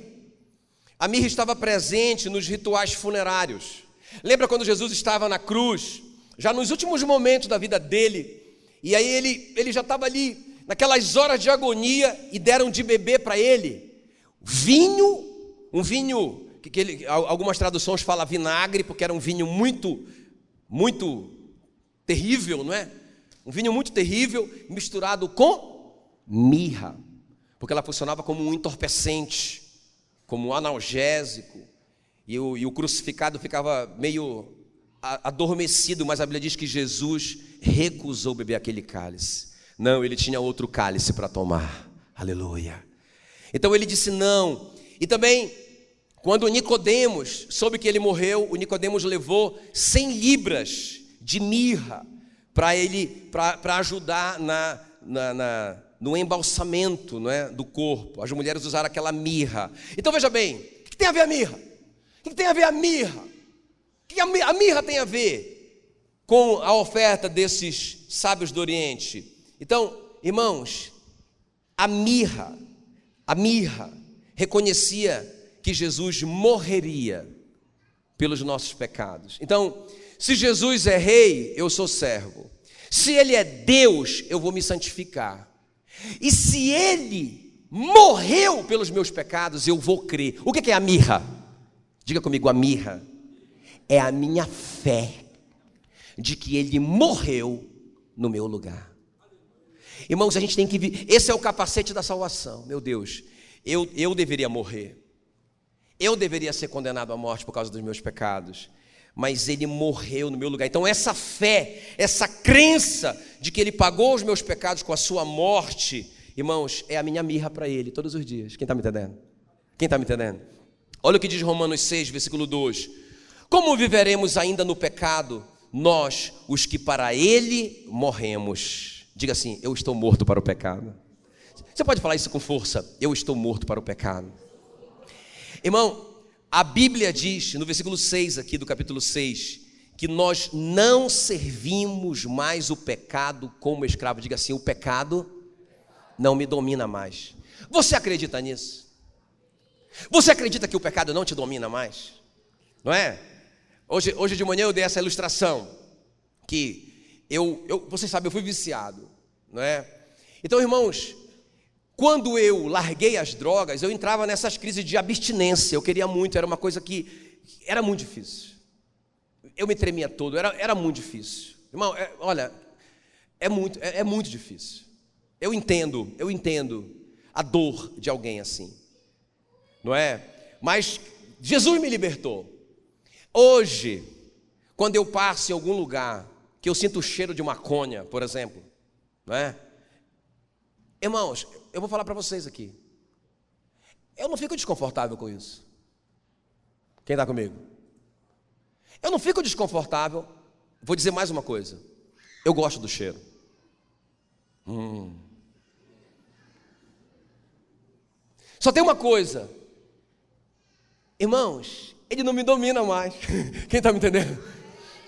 A mirra estava presente nos rituais funerários. Lembra quando Jesus estava na cruz, já nos últimos momentos da vida dele, e aí ele, ele já estava ali, naquelas horas de agonia, e deram de beber para ele vinho, um vinho, que, que ele, algumas traduções falam vinagre, porque era um vinho muito, muito terrível, não é? Um vinho muito terrível, misturado com mirra porque ela funcionava como um entorpecente, como um analgésico, e o, e o crucificado ficava meio adormecido, mas a Bíblia diz que Jesus recusou beber aquele cálice. Não, ele tinha outro cálice para tomar. Aleluia. Então ele disse não. E também, quando Nicodemos soube que ele morreu, o Nicodemos levou 100 libras de mirra para ele para ajudar na, na, na no embalsamento não é, do corpo. As mulheres usaram aquela mirra. Então veja bem, o que tem a ver a mirra? O que tem a ver a mirra? O que a mirra tem a ver com a oferta desses sábios do Oriente? Então, irmãos, a mirra, a mirra reconhecia que Jesus morreria pelos nossos pecados. Então, se Jesus é rei, eu sou servo. Se ele é Deus, eu vou me santificar. E se ele morreu pelos meus pecados, eu vou crer. O que é a mirra? Diga comigo, a mirra é a minha fé de que ele morreu no meu lugar. Irmãos, a gente tem que. Esse é o capacete da salvação. Meu Deus, eu, eu deveria morrer. Eu deveria ser condenado à morte por causa dos meus pecados mas ele morreu no meu lugar. Então, essa fé, essa crença de que ele pagou os meus pecados com a sua morte, irmãos, é a minha mirra para ele todos os dias. Quem está me entendendo? Quem está me entendendo? Olha o que diz Romanos 6, versículo 2: Como viveremos ainda no pecado, nós, os que para ele morremos? Diga assim: Eu estou morto para o pecado. Você pode falar isso com força? Eu estou morto para o pecado. Irmão, a Bíblia diz, no versículo 6 aqui do capítulo 6, que nós não servimos mais o pecado como escravo. Diga assim: o pecado não me domina mais. Você acredita nisso? Você acredita que o pecado não te domina mais? Não é? Hoje, hoje de manhã eu dei essa ilustração que eu, eu você sabe, eu fui viciado, não é? Então, irmãos, quando eu larguei as drogas, eu entrava nessas crises de abstinência. Eu queria muito, era uma coisa que era muito difícil. Eu me tremia todo, era, era muito difícil. Irmão, é, olha, é muito, é, é muito difícil. Eu entendo, eu entendo a dor de alguém assim, não é? Mas Jesus me libertou. Hoje, quando eu passo em algum lugar que eu sinto o cheiro de maconha, por exemplo, não é? Irmãos, eu vou falar para vocês aqui. Eu não fico desconfortável com isso. Quem está comigo? Eu não fico desconfortável. Vou dizer mais uma coisa. Eu gosto do cheiro. Hum. Só tem uma coisa. Irmãos, ele não me domina mais. Quem está me entendendo?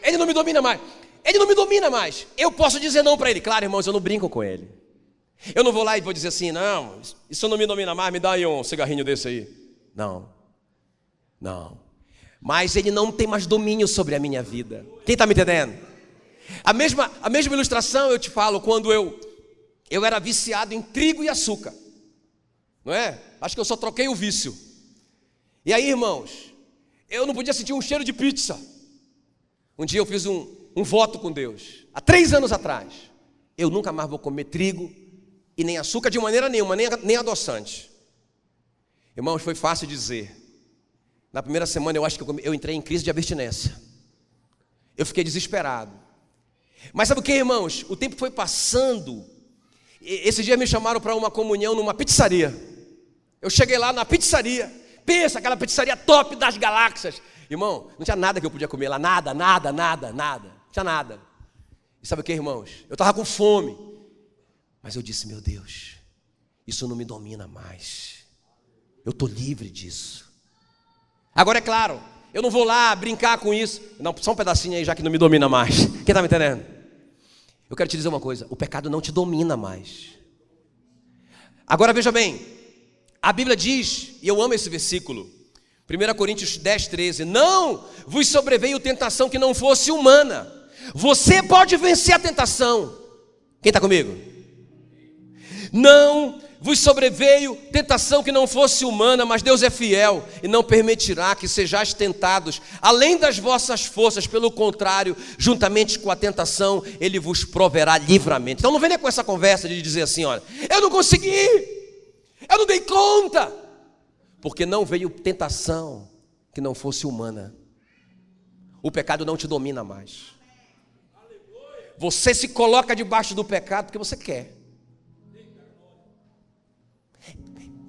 Ele não me domina mais. Ele não me domina mais. Eu posso dizer não para ele. Claro, irmãos, eu não brinco com ele. Eu não vou lá e vou dizer assim, não, isso não me domina mais, me dá aí um cigarrinho desse aí. Não, não. Mas ele não tem mais domínio sobre a minha vida. Quem está me entendendo? A mesma, a mesma ilustração eu te falo quando eu, eu era viciado em trigo e açúcar. Não é? Acho que eu só troquei o vício. E aí, irmãos, eu não podia sentir um cheiro de pizza. Um dia eu fiz um, um voto com Deus, há três anos atrás. Eu nunca mais vou comer trigo e nem açúcar de maneira nenhuma, nem, nem adoçante. Irmãos, foi fácil dizer. Na primeira semana eu acho que eu, eu entrei em crise de abstinência. Eu fiquei desesperado. Mas sabe o que, irmãos? O tempo foi passando. Esse dia me chamaram para uma comunhão numa pizzaria. Eu cheguei lá na pizzaria. Pensa, aquela pizzaria top das galáxias. Irmão, não tinha nada que eu podia comer lá. Nada, nada, nada, nada. Não tinha nada. E sabe o que, irmãos? Eu estava com fome. Mas eu disse, meu Deus, isso não me domina mais. Eu estou livre disso. Agora é claro, eu não vou lá brincar com isso. Não, só um pedacinho aí já que não me domina mais. Quem está me entendendo? Eu quero te dizer uma coisa: o pecado não te domina mais. Agora veja bem, a Bíblia diz, e eu amo esse versículo, 1 Coríntios 10, 13: Não vos sobreveio tentação que não fosse humana. Você pode vencer a tentação. Quem está comigo? Não vos sobreveio tentação que não fosse humana, mas Deus é fiel e não permitirá que sejais tentados além das vossas forças, pelo contrário, juntamente com a tentação, Ele vos proverá livramento. Então não venha com essa conversa de dizer assim: olha, eu não consegui, eu não dei conta, porque não veio tentação que não fosse humana. O pecado não te domina mais. Você se coloca debaixo do pecado porque você quer.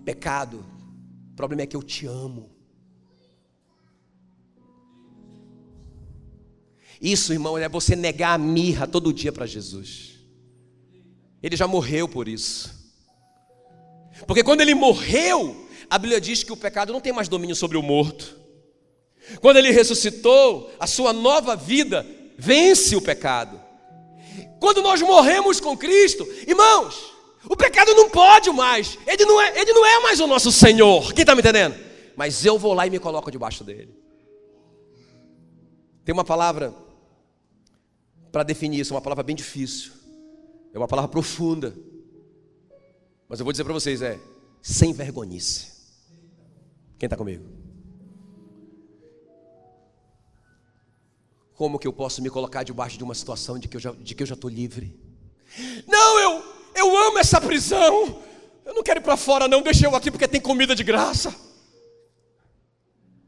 Pecado, o problema é que eu te amo. Isso, irmão, é você negar a mirra todo dia para Jesus. Ele já morreu por isso. Porque quando ele morreu, a Bíblia diz que o pecado não tem mais domínio sobre o morto. Quando ele ressuscitou, a sua nova vida vence o pecado. Quando nós morremos com Cristo, irmãos, o pecado não pode mais. Ele não é, ele não é mais o nosso Senhor. Quem está me entendendo? Mas eu vou lá e me coloco debaixo dele. Tem uma palavra para definir isso, uma palavra bem difícil. É uma palavra profunda. Mas eu vou dizer para vocês, é sem vergonhice. Quem está comigo? Como que eu posso me colocar debaixo de uma situação de que eu já estou livre? Não, eu, eu amo essa prisão. Eu não quero ir para fora, não. Deixa eu aqui porque tem comida de graça.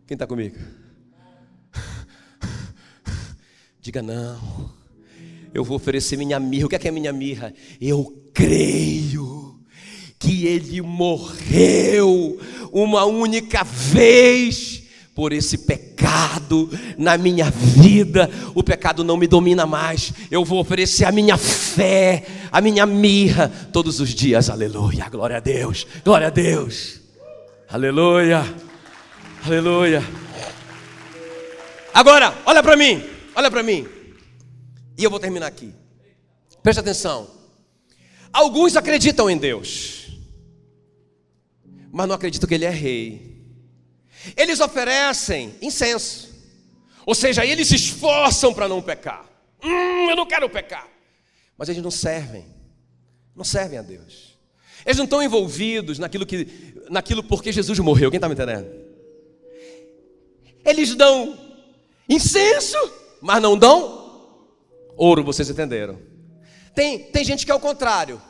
Quem está comigo? Diga não. Eu vou oferecer minha mirra. O que é, que é minha mirra? Eu creio que Ele morreu uma única vez por esse pecado na minha vida, o pecado não me domina mais. Eu vou oferecer a minha fé, a minha mirra todos os dias. Aleluia. Glória a Deus. Glória a Deus. Aleluia. Aleluia. Agora, olha para mim. Olha para mim. E eu vou terminar aqui. Preste atenção. Alguns acreditam em Deus, mas não acreditam que Ele é rei. Eles oferecem incenso, ou seja, eles se esforçam para não pecar. Hum, eu não quero pecar, mas eles não servem, não servem a Deus. Eles não estão envolvidos naquilo que, naquilo porque Jesus morreu. Quem está me entendendo? Eles dão incenso, mas não dão ouro. Vocês entenderam? Tem, tem gente que é o contrário.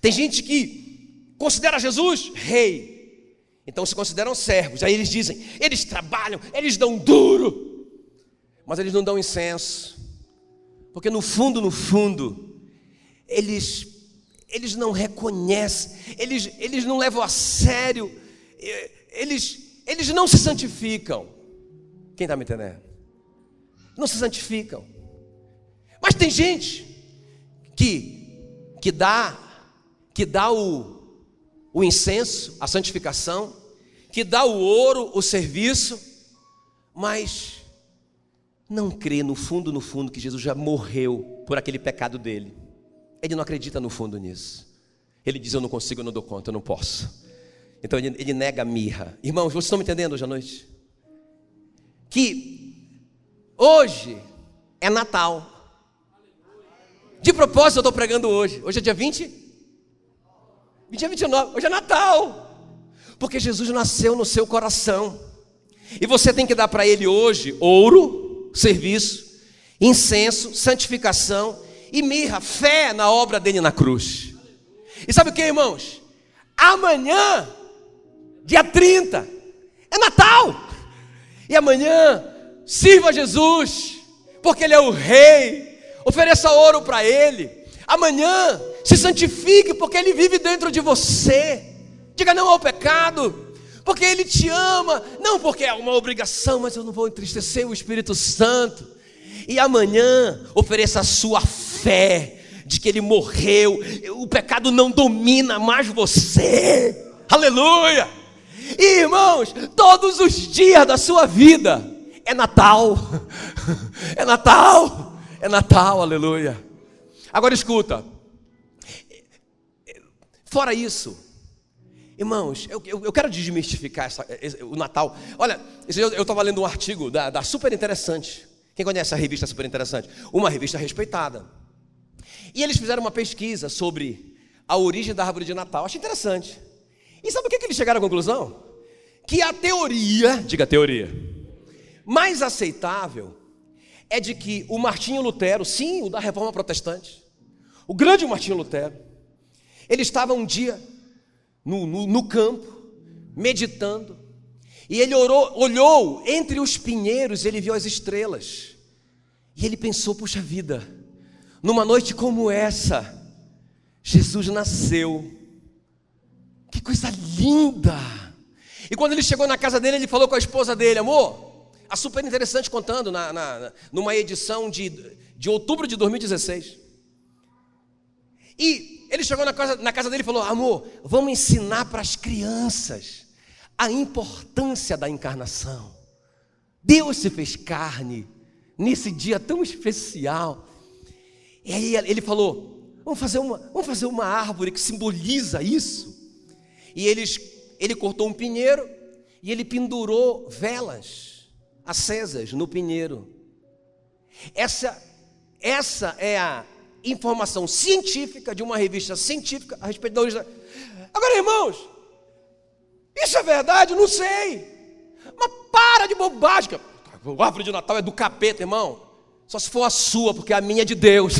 Tem gente que considera Jesus rei, então se consideram servos. Aí eles dizem: eles trabalham, eles dão duro, mas eles não dão incenso, porque no fundo, no fundo, eles eles não reconhecem, eles, eles não levam a sério, eles, eles não se santificam. Quem está me entendendo? Não se santificam. Mas tem gente que, que dá, que dá o, o incenso, a santificação, que dá o ouro, o serviço, mas não crê no fundo, no fundo, que Jesus já morreu por aquele pecado dele. Ele não acredita no fundo nisso. Ele diz: Eu não consigo, eu não dou conta, eu não posso. Então ele, ele nega a mirra. Irmãos, vocês estão me entendendo hoje à noite? Que hoje é Natal. De propósito, eu estou pregando hoje. Hoje é dia 20? Dia 29, hoje é Natal. Porque Jesus nasceu no seu coração. E você tem que dar para ele hoje ouro, serviço, incenso, santificação e mirra, fé na obra dele na cruz. E sabe o que, irmãos? Amanhã, dia 30, é Natal. E amanhã, sirva Jesus, porque Ele é o Rei. Ofereça ouro para Ele. Amanhã, se santifique, porque Ele vive dentro de você. Diga não ao pecado, porque Ele te ama. Não porque é uma obrigação, mas eu não vou entristecer o Espírito Santo. E amanhã, ofereça a sua fé de que Ele morreu. O pecado não domina mais você. Aleluia! E, irmãos, todos os dias da sua vida é Natal. É Natal. É Natal, aleluia. Agora escuta. Fora isso, irmãos, eu, eu, eu quero desmistificar essa, o Natal. Olha, eu estava lendo um artigo da, da Super Interessante. Quem conhece a revista Super Interessante? Uma revista respeitada. E eles fizeram uma pesquisa sobre a origem da árvore de Natal. Achei interessante. E sabe o que, que eles chegaram à conclusão? Que a teoria, diga teoria, mais aceitável é de que o Martinho Lutero, sim, o da reforma protestante, o grande Martinho Lutero, ele estava um dia no, no, no campo, meditando, e ele orou, olhou entre os pinheiros, ele viu as estrelas, e ele pensou: puxa vida, numa noite como essa, Jesus nasceu, que coisa linda! E quando ele chegou na casa dele, ele falou com a esposa dele: amor, a super interessante contando na, na, numa edição de, de outubro de 2016. E ele chegou na casa, na casa dele e falou: Amor, vamos ensinar para as crianças a importância da encarnação. Deus se fez carne nesse dia tão especial. E aí ele falou: Vamos fazer uma, vamos fazer uma árvore que simboliza isso. E eles, ele cortou um pinheiro e ele pendurou velas acesas no pinheiro. Essa, essa é a informação científica de uma revista científica a respeito da origem. Agora, irmãos, isso é verdade? Não sei. Mas para de bobagem. O árvore de Natal é do capeta, irmão. Só se for a sua, porque a minha é de Deus.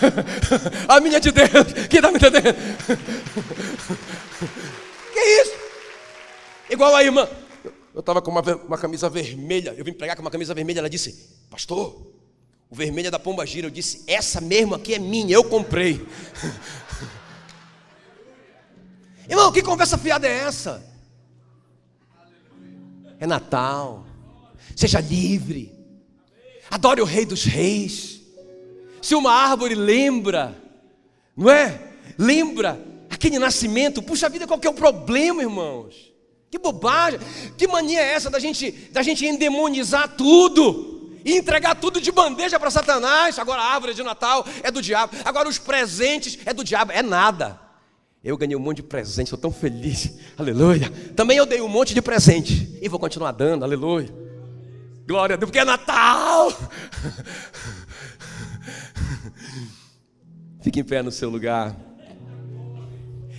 a minha é de Deus. Quem está me entendendo? que isso? Igual a irmã. Eu estava com uma, uma, camisa vermelha, eu vim pregar com uma camisa vermelha, ela disse, pastor, o vermelho é da pomba gira. Eu disse, essa mesmo aqui é minha, eu comprei. Irmão, que conversa fiada é essa? É Natal. Seja livre. Adore o Rei dos Reis. Se uma árvore lembra, não é? Lembra aquele nascimento. Puxa vida, qual que é o problema, irmãos? Que bobagem! Que mania é essa da gente, da gente endemonizar tudo e entregar tudo de bandeja para Satanás? Agora a árvore de Natal é do diabo, agora os presentes é do diabo, é nada. Eu ganhei um monte de presente, estou tão feliz, aleluia. Também eu dei um monte de presente e vou continuar dando, aleluia. Glória a Deus, porque é Natal. Fique em pé no seu lugar.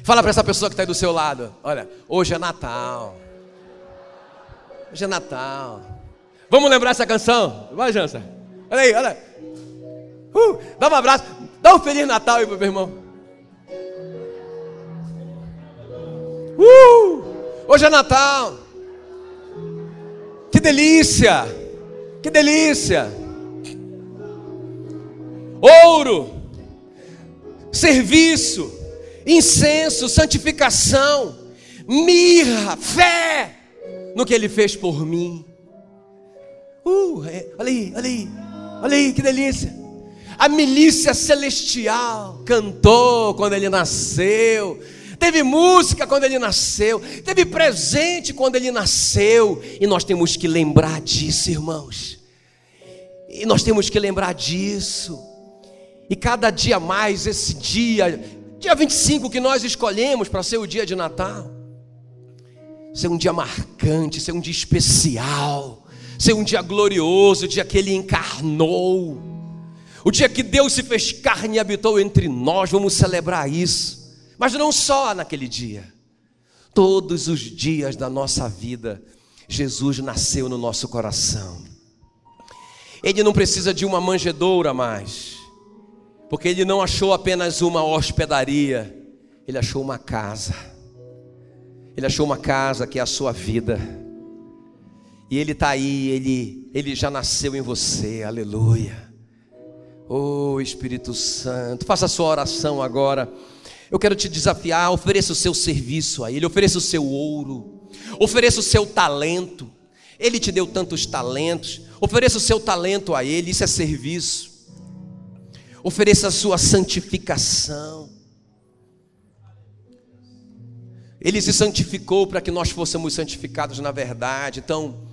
Fala para essa pessoa que está aí do seu lado: olha, hoje é Natal. Hoje é Natal. Vamos lembrar essa canção? Vai, Jansa. Olha aí, olha. Uh, dá um abraço. Dá um Feliz Natal aí pro meu irmão. Uh, hoje é Natal. Que delícia. Que delícia. Ouro. Serviço incenso, santificação, mirra, fé no que ele fez por mim. Uh, é, olha aí, olha aí, olha aí, que delícia. A milícia celestial cantou quando ele nasceu. Teve música quando ele nasceu, teve presente quando ele nasceu, e nós temos que lembrar disso, irmãos. E nós temos que lembrar disso. E cada dia mais esse dia Dia 25 que nós escolhemos para ser o dia de Natal. Ser um dia marcante, ser um dia especial, ser um dia glorioso, o dia que ele encarnou. O dia que Deus se fez carne e habitou entre nós, vamos celebrar isso. Mas não só naquele dia. Todos os dias da nossa vida, Jesus nasceu no nosso coração. Ele não precisa de uma manjedoura mais, porque ele não achou apenas uma hospedaria, ele achou uma casa. Ele achou uma casa que é a sua vida. E ele está aí, ele, ele já nasceu em você, aleluia. Oh Espírito Santo, faça a sua oração agora. Eu quero te desafiar, ofereça o seu serviço a Ele, ofereça o seu ouro, ofereça o seu talento. Ele te deu tantos talentos, ofereça o seu talento a Ele, isso é serviço. Ofereça a sua santificação. Ele se santificou para que nós fôssemos santificados na verdade. Então,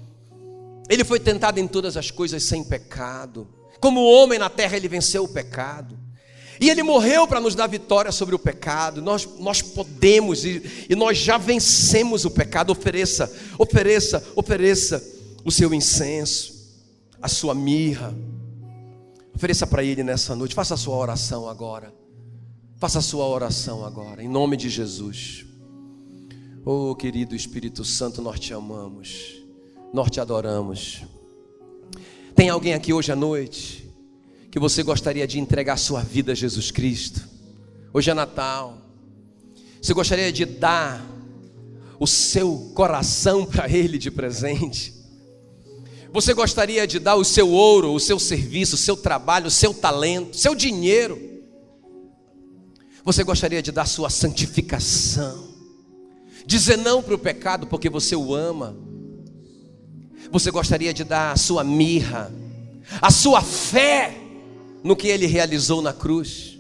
ele foi tentado em todas as coisas sem pecado. Como homem na terra, ele venceu o pecado. E ele morreu para nos dar vitória sobre o pecado. Nós, nós podemos e, e nós já vencemos o pecado. Ofereça, ofereça, ofereça o seu incenso, a sua mirra. Ofereça para ele nessa noite. Faça a sua oração agora. Faça a sua oração agora, em nome de Jesus. Oh, querido Espírito Santo, nós te amamos, nós te adoramos. Tem alguém aqui hoje à noite que você gostaria de entregar sua vida a Jesus Cristo? Hoje é Natal. Você gostaria de dar o seu coração para Ele de presente? Você gostaria de dar o seu ouro, o seu serviço, o seu trabalho, o seu talento, o seu dinheiro? Você gostaria de dar sua santificação? dizer não para o pecado porque você o ama. Você gostaria de dar a sua mirra, a sua fé no que ele realizou na cruz.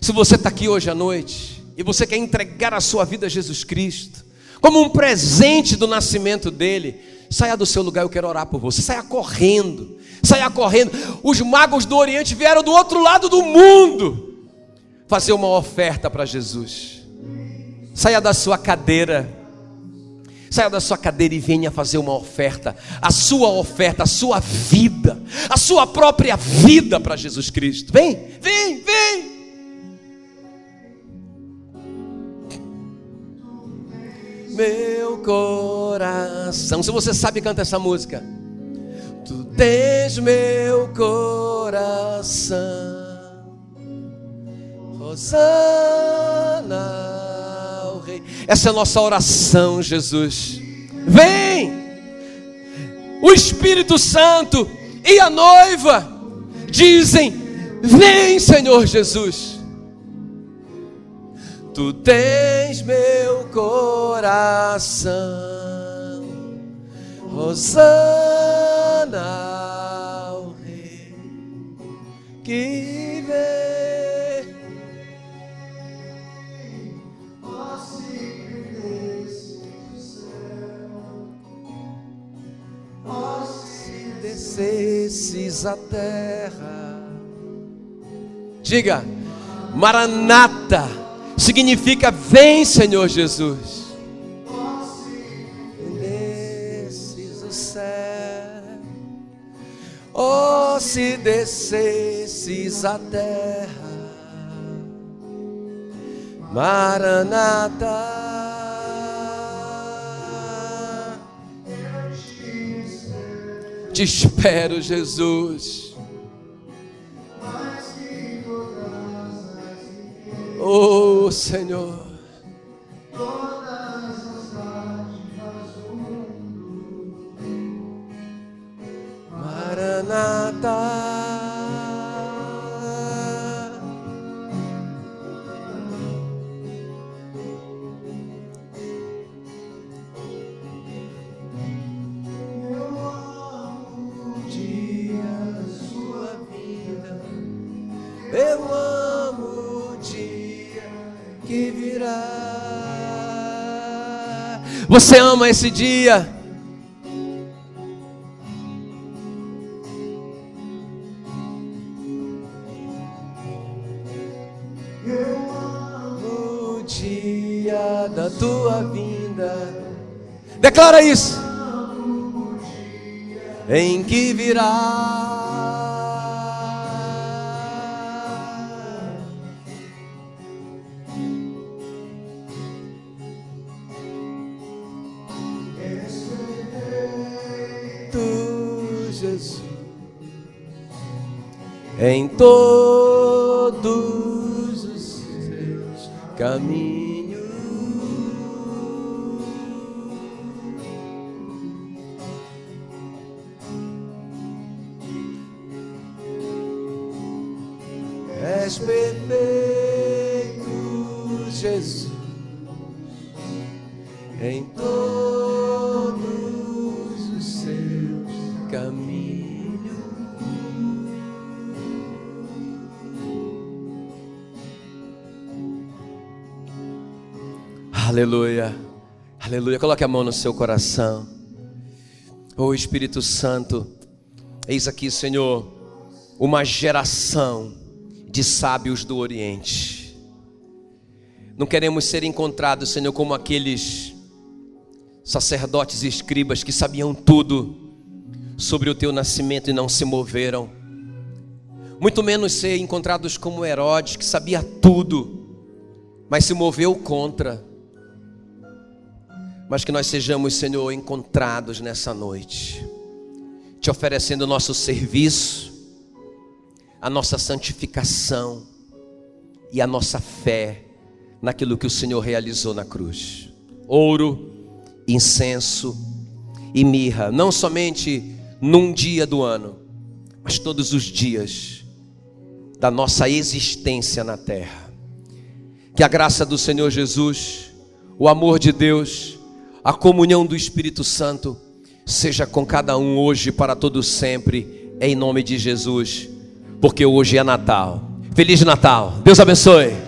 Se você está aqui hoje à noite e você quer entregar a sua vida a Jesus Cristo, como um presente do nascimento dele, saia do seu lugar, eu quero orar por você. Saia correndo, saia correndo. Os magos do Oriente vieram do outro lado do mundo fazer uma oferta para Jesus. Saia da sua cadeira. Saia da sua cadeira e venha fazer uma oferta. A sua oferta, a sua vida, a sua própria vida para Jesus Cristo. Vem, vem, vem. Meu coração. Se você sabe cantar essa música. Tu tens meu coração. Rosana Essa é a nossa oração, Jesus. Vem! O Espírito Santo e a noiva dizem: Vem, Senhor Jesus. Tu tens meu coração, Rosana, ao Rei que vem. Se descesses a terra. Diga, Maranata significa vem, Senhor Jesus. Oh, se descesses a terra, Maranata. Te espero, Jesus. Oh, Senhor. Maranata. Você ama esse dia? Eu amo o dia da tua vinda. Declara isso. Em que virá em todos os seus caminhos. És perfeito, Jesus, Aleluia, aleluia. Coloque a mão no seu coração. Oh Espírito Santo, eis aqui, Senhor, uma geração de sábios do Oriente. Não queremos ser encontrados, Senhor, como aqueles sacerdotes e escribas que sabiam tudo sobre o teu nascimento e não se moveram. Muito menos ser encontrados como Herodes, que sabia tudo, mas se moveu contra. Mas que nós sejamos, Senhor, encontrados nessa noite, te oferecendo o nosso serviço, a nossa santificação e a nossa fé naquilo que o Senhor realizou na cruz. Ouro, incenso e mirra, não somente num dia do ano, mas todos os dias da nossa existência na terra. Que a graça do Senhor Jesus, o amor de Deus, a comunhão do Espírito Santo seja com cada um hoje para todo sempre, em nome de Jesus, porque hoje é Natal. Feliz Natal. Deus abençoe.